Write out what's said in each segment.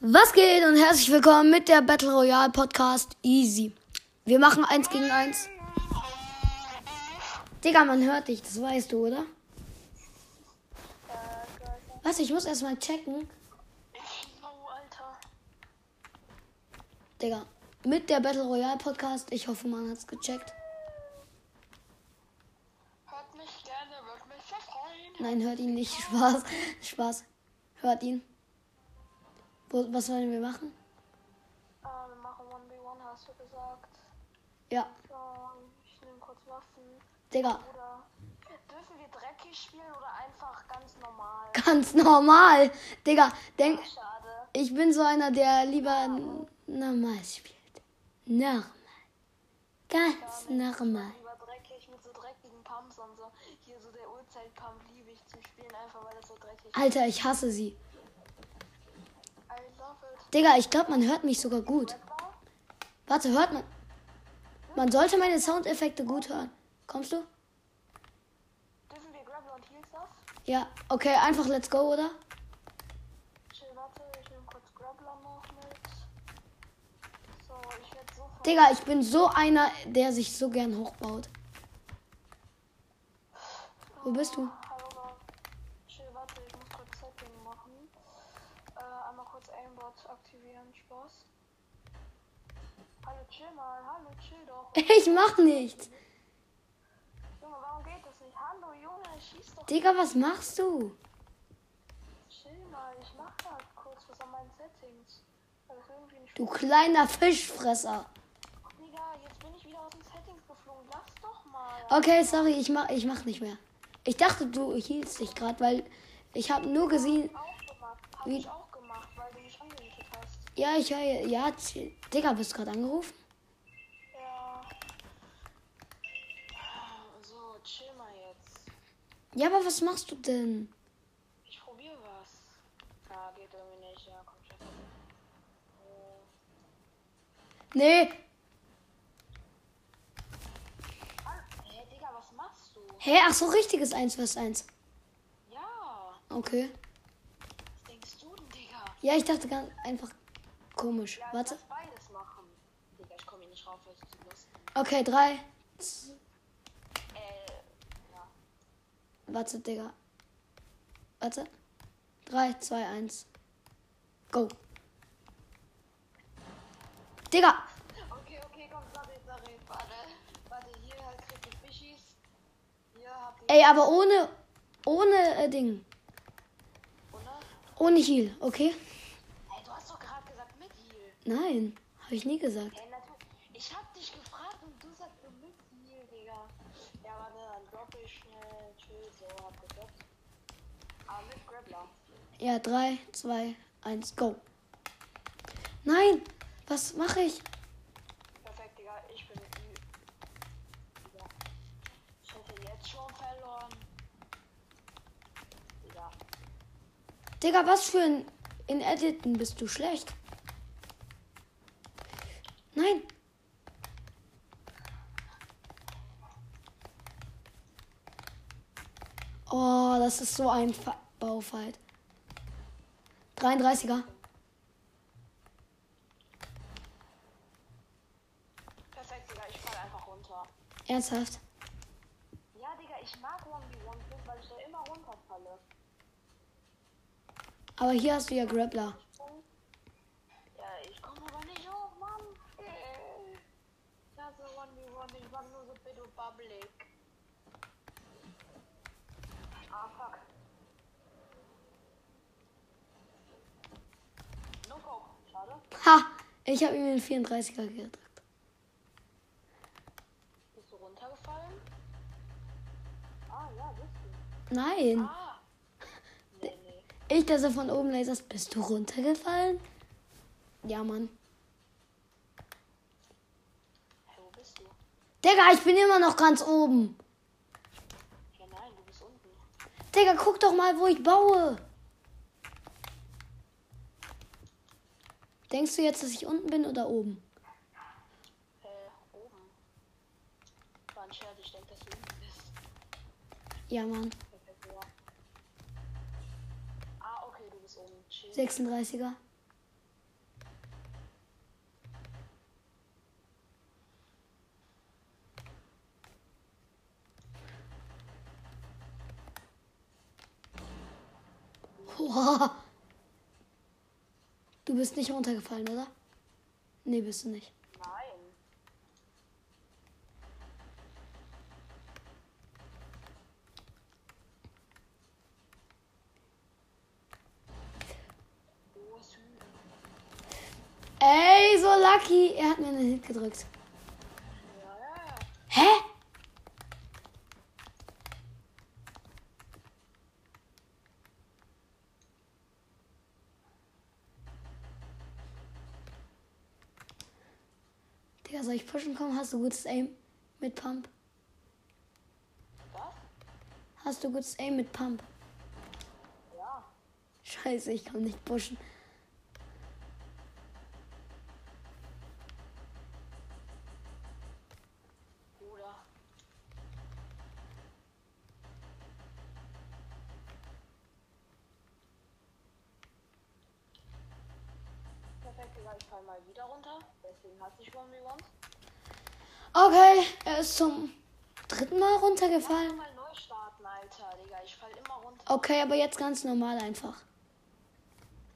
Was geht und herzlich willkommen mit der Battle Royale Podcast Easy. Wir machen eins gegen eins. Digga, man hört dich, das weißt du, oder? Was? Ich muss erstmal checken. Oh, Alter. Digga, mit der Battle Royale Podcast. Ich hoffe, man hat's gecheckt. Hört mich gerne, wird mich verfreuen. Nein, hört ihn nicht. Spaß. Spaß. Hört ihn. Was wollen wir machen? Ah, wir machen 1v1, hast du gesagt. Ja, So, ich nehme kurz Waffen. Digga, Oder dürfen wir dreckig spielen oder einfach ganz normal? ganz normal. Digga, denk, Schade. ich bin so einer, der lieber n- normal spielt. Normal. Ganz normal. Lieber dreckig mit so dreckigen Pumps und so. Hier so der Uhrzeit-Pump liebe ich zu spielen, einfach weil das so dreckig ist. Alter, ich hasse sie. Digga, ich glaube, man hört mich sogar gut. Warte, hört man. Man sollte meine Soundeffekte gut hören. Kommst du? Dürfen wir und? Ja, okay, einfach let's go, oder? Chill, warte, ich nehme kurz Grappler noch mit. So, ich werde sofort. Digga, ich bin so einer, der sich so gern hochbaut. Wo bist du? Hallo, chill, warte, ich muss kurz Setting machen. Äh, einmal kurz Aimbot aktivieren, Spaß. Hallo, chill mal, hallo, chill doch. Ich mach nichts. Junge, warum geht das nicht? Hallo, Junge, schieß doch. Digga, was machst du? Chill mal, ich mach grad kurz was an meinen Settings. Du kleiner Fischfresser. Digga, jetzt bin ich wieder aus den Settings geflogen. Lass doch mal. Okay, sorry, ich mach, ich mach nicht mehr. Ich dachte, du hielst dich gerade, weil ich habe nur gesehen. Auch gemacht. Hab Wie- ich auch gemacht, weil du mich angemietet hast. Ja, ich höre. Ja. Digga, bist du gerade angerufen? Ja. So, chill mal jetzt. Ja, aber was machst du denn? Ich probiere was. Ja, geht irgendwie nicht. Ja, komm schon. Äh, Nee. Mann, Hä, Digga, was machst du? Hä, ach so, richtiges 1 vs 1. Ja. Okay. Was denkst du denn, Digga? Ja, ich dachte ganz einfach komisch. Ja, Warte. Digga, ich komme hier nicht rauf, weil ich zu lustig Okay, 3. Äh, ja. Warte, Digga. Warte. 3, 2, 1. Go. Digga. Okay, okay, komm, sorry, sorry. Warte, warte, hier halt kriegt ihr Fischis. Hier habt ihr. Ey, aber ohne. Ohne äh, Ding. Oder? Ohne Heal, okay? Ey, du hast doch gerade gesagt mit Heal. Nein, habe ich nie gesagt. Ey. Ich hab dich gefragt und du sagst so mit Heal, Digga. Ja, warte, dann droppe ich schnell. Chill, so, hab gedroppt. Aber mit Grappler. Ja, 3, 2, 1, go. Nein, was mache ich? Perfekt, Digga, ich bin. Digga. Ich hätte jetzt schon verloren. Digga. Digga, was für ein. In Editen bist du schlecht. Nein. Oh, das ist so ein Fa Baufight. 33er. Perfekt, Digga, ich fall einfach runter. Ernsthaft. Ja, Digga, ich mag 1v1 weil ich da immer runterfalle. Aber hier hast du ja Grappler. Ja, ich komme aber nicht hoch, Mann. Äh. Ich hasse 1v1, ich mag nur so Bit und Public. Ah, fuck. No go. Schade. Ha! Ich habe ihm den 34er gedrückt. Bist du runtergefallen? Ah, ja, bist du. Nein. Ah. Nee, nee. Ich, dass er von oben laserst. Bist du runtergefallen? Ja, Mann. Digga, ich bin immer noch ganz oben. Ja, nein, du bist unten. Digga, guck doch mal, wo ich baue. Denkst du jetzt, dass ich unten bin oder oben? Äh, oben. War ein Scherz, ich denke, dass du unten bist. Ja, Mann. 36er. Du bist nicht runtergefallen, oder? Nee, bist du nicht. Nein. Ey, so lucky. Er hat mir einen Hit gedrückt. Ja, ja, ja. Soll ich pushen kommen? Hast du gutes Aim mit Pump? Was? Hast du gutes Aim mit Pump? Ja. Scheiße, ich kann nicht pushen. Perfekt, ich fall mal wieder runter. Deswegen One v One. Okay, er ist zum dritten Mal runtergefallen. mal neu starten, Alter, Digga. Ich fall immer runter. Okay, aber jetzt ganz normal einfach.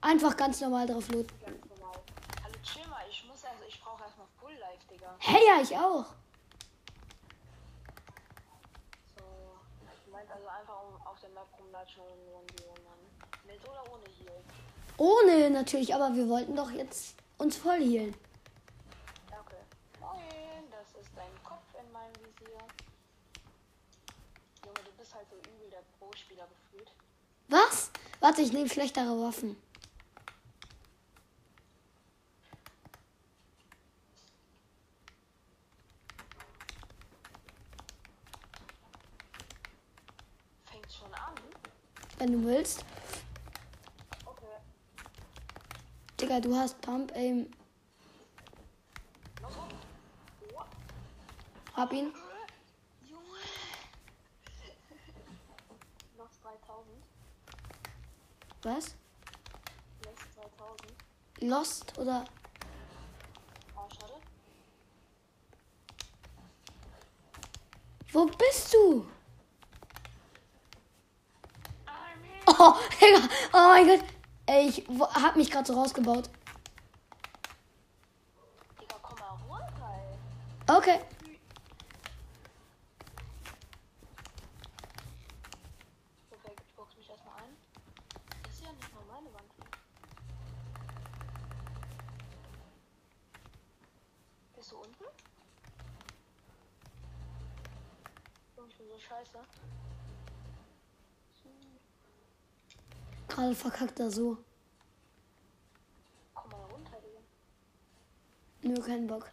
Einfach ganz normal drauf looten. Ganz normal. Hallo, chill mal. Ich muss also, ich brauche erstmal Full Life, Digga. Hey, ja, ich auch. So. Du meinst also einfach um auf der Map rumlatschen und One machen. Mit oder ohne Heal? Ohne natürlich, aber wir wollten doch jetzt uns voll healen. Ja, okay. Moin, das ist dein Kopf in meinem Visier. Bist halt so übel der Pro-Spieler gefühlt. Was? Warte, ich nehme schlechtere Waffen. Fängt schon an. Wenn du willst. Okay. Digga, du hast Pump Aim. Hab ihn. Junge. Noch 2000. Was? Noch 2000. Lost oder? Oh, schade. Wo bist du? Oh, Digga. Oh mein Gott. Ey, ich hab mich gerade so rausgebaut. Okay. Perfekt, ich box mich erstmal ein. Das ist ja nicht mal meine Wand. Bist du unten? Junge, Ich bin so scheiße. Gerade verkackt er so. Komm mal runter, Digga. Nur keinen Bock.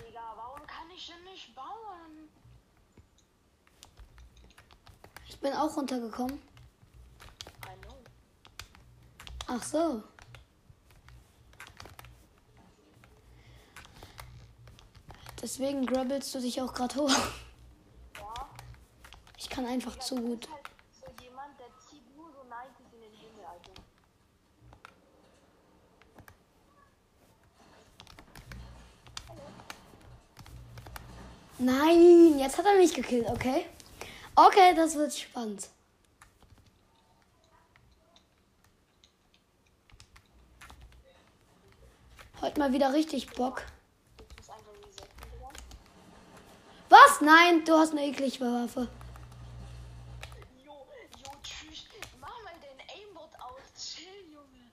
Digga, warum kann ich denn nicht bauen? Ich bin auch runtergekommen. Ach so. Deswegen grabbelst du dich auch gerade hoch. Ja. Ich kann einfach zu gut. bist halt so jemand, der zieht nur so 90 in den Himmel, Alter. Nein, jetzt hat er mich gekillt, okay? Okay, das wird spannend. Heute mal wieder richtig Bock. Was? Nein, du hast eine eklige Waffe. Jo, jo, tschüss. Mach mal den Aimbot aus. Chill, Junge.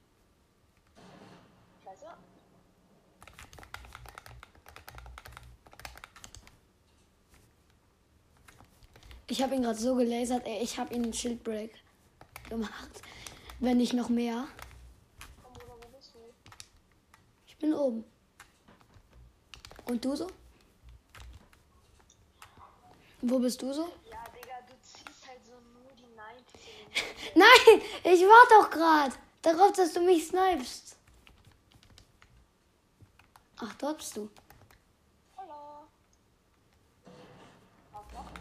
Scheiße. Ich habe ihn gerade so gelasert, ey, ich habe ihn einen Shieldbreak gemacht. Wenn nicht noch mehr. Komm, wo bist du? Ich bin oben. Und du so? Wo bist du so? Ja, Digga, du ziehst halt so nur die 90 in den Himmel. Nein, ich war doch gerade darauf, dass du mich snipest. Ach, dort bist du. Hallo. Was noch?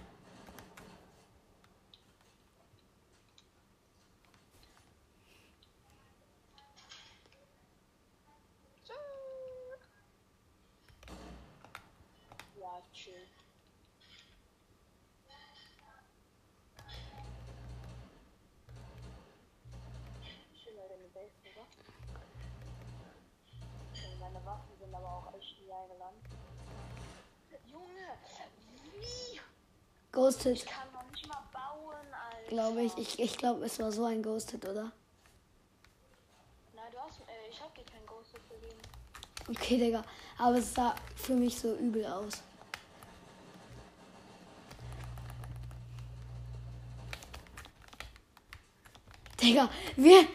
oder? Okay, Meine Waffen sind aber auch echt nie eingeladen. Junge, wie? Ghosted, Ich kann noch nicht mal bauen, Alter. glaube ich. Ich, ich glaube, es war so ein Ghosted, oder? Nein, du hast. Äh, ich hab dir kein Ghosted gegeben. Okay, Digga. Aber es sah für mich so übel aus. Digga, wir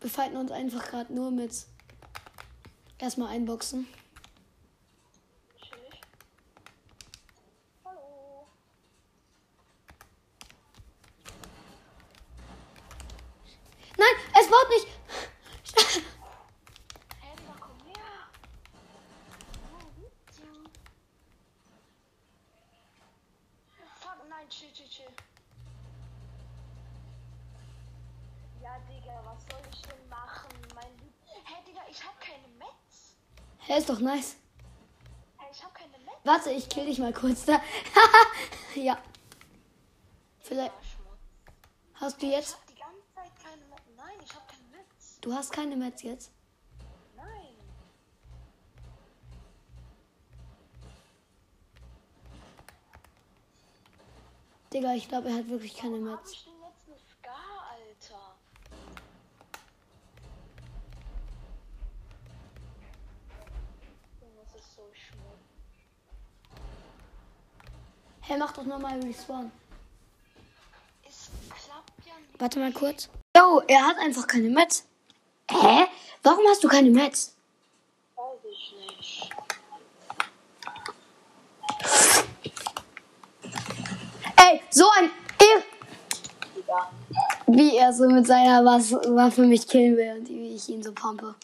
befinden uns einfach gerade nur mit erstmal einboxen. Chillig. Hallo. Nein, es baut nicht. Hey, Digga, komm her. Oh, bitte. Fuck, nein, chill. Ja, Digga, was soll ich denn machen? Mein. Hey, Digga, ich hab keine Metz. Hä, ist doch nice. Hey, ich hab keine Metz. Warte, ich kill dich mal kurz da. ja. Vielleicht hast du Ich jetzt. hab die ganze Zeit keine Metz. Nein, ich hab keine Metz. Du hast keine Metz jetzt. Nein. Digga, ich glaube, er hat wirklich keine Metz. schmutz. Hä, mach doch nochmal Respawn. Es klappt ja nicht. Warte mal kurz. Yo, er hat einfach keine Metz. Hä? Warum hast du keine Metz? Weiß ich nicht. Ey, so ein. Wie er so mit seiner Waffe mich killen will und wie ich ihn so pumpe.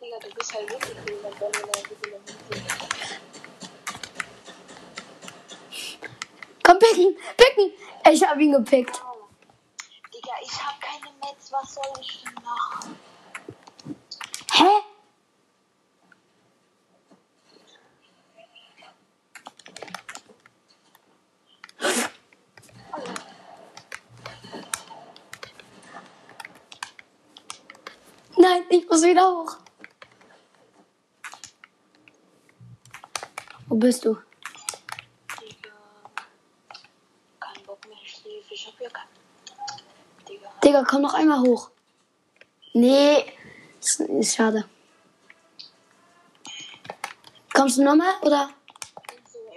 Digga, du bist halt wirklich wenn du Komm, picken, picken. Ich hab ihn gepickt. Soll ich machen? Hä? Nein, ich muss wieder hoch. Wo bist du? Digga. Kein Bock mehr, ich schläfe. Ich hab ja kein. Komm noch einmal hoch. Nee, ist, ist schade. Kommst du nochmal oder?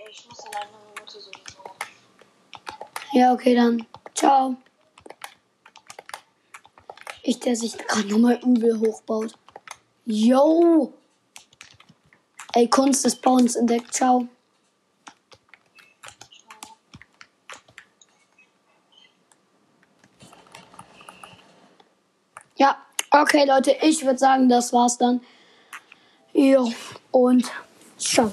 Ich muss in einer Minute sowieso. Ja, okay, dann. Ciao. Ich, der sich gerade nochmal übel hochbaut. Yo! Ey, Kunst des Bauens entdeckt. Ciao. Ja, okay, Leute, ich würde sagen, das war's dann. Jo, und ciao.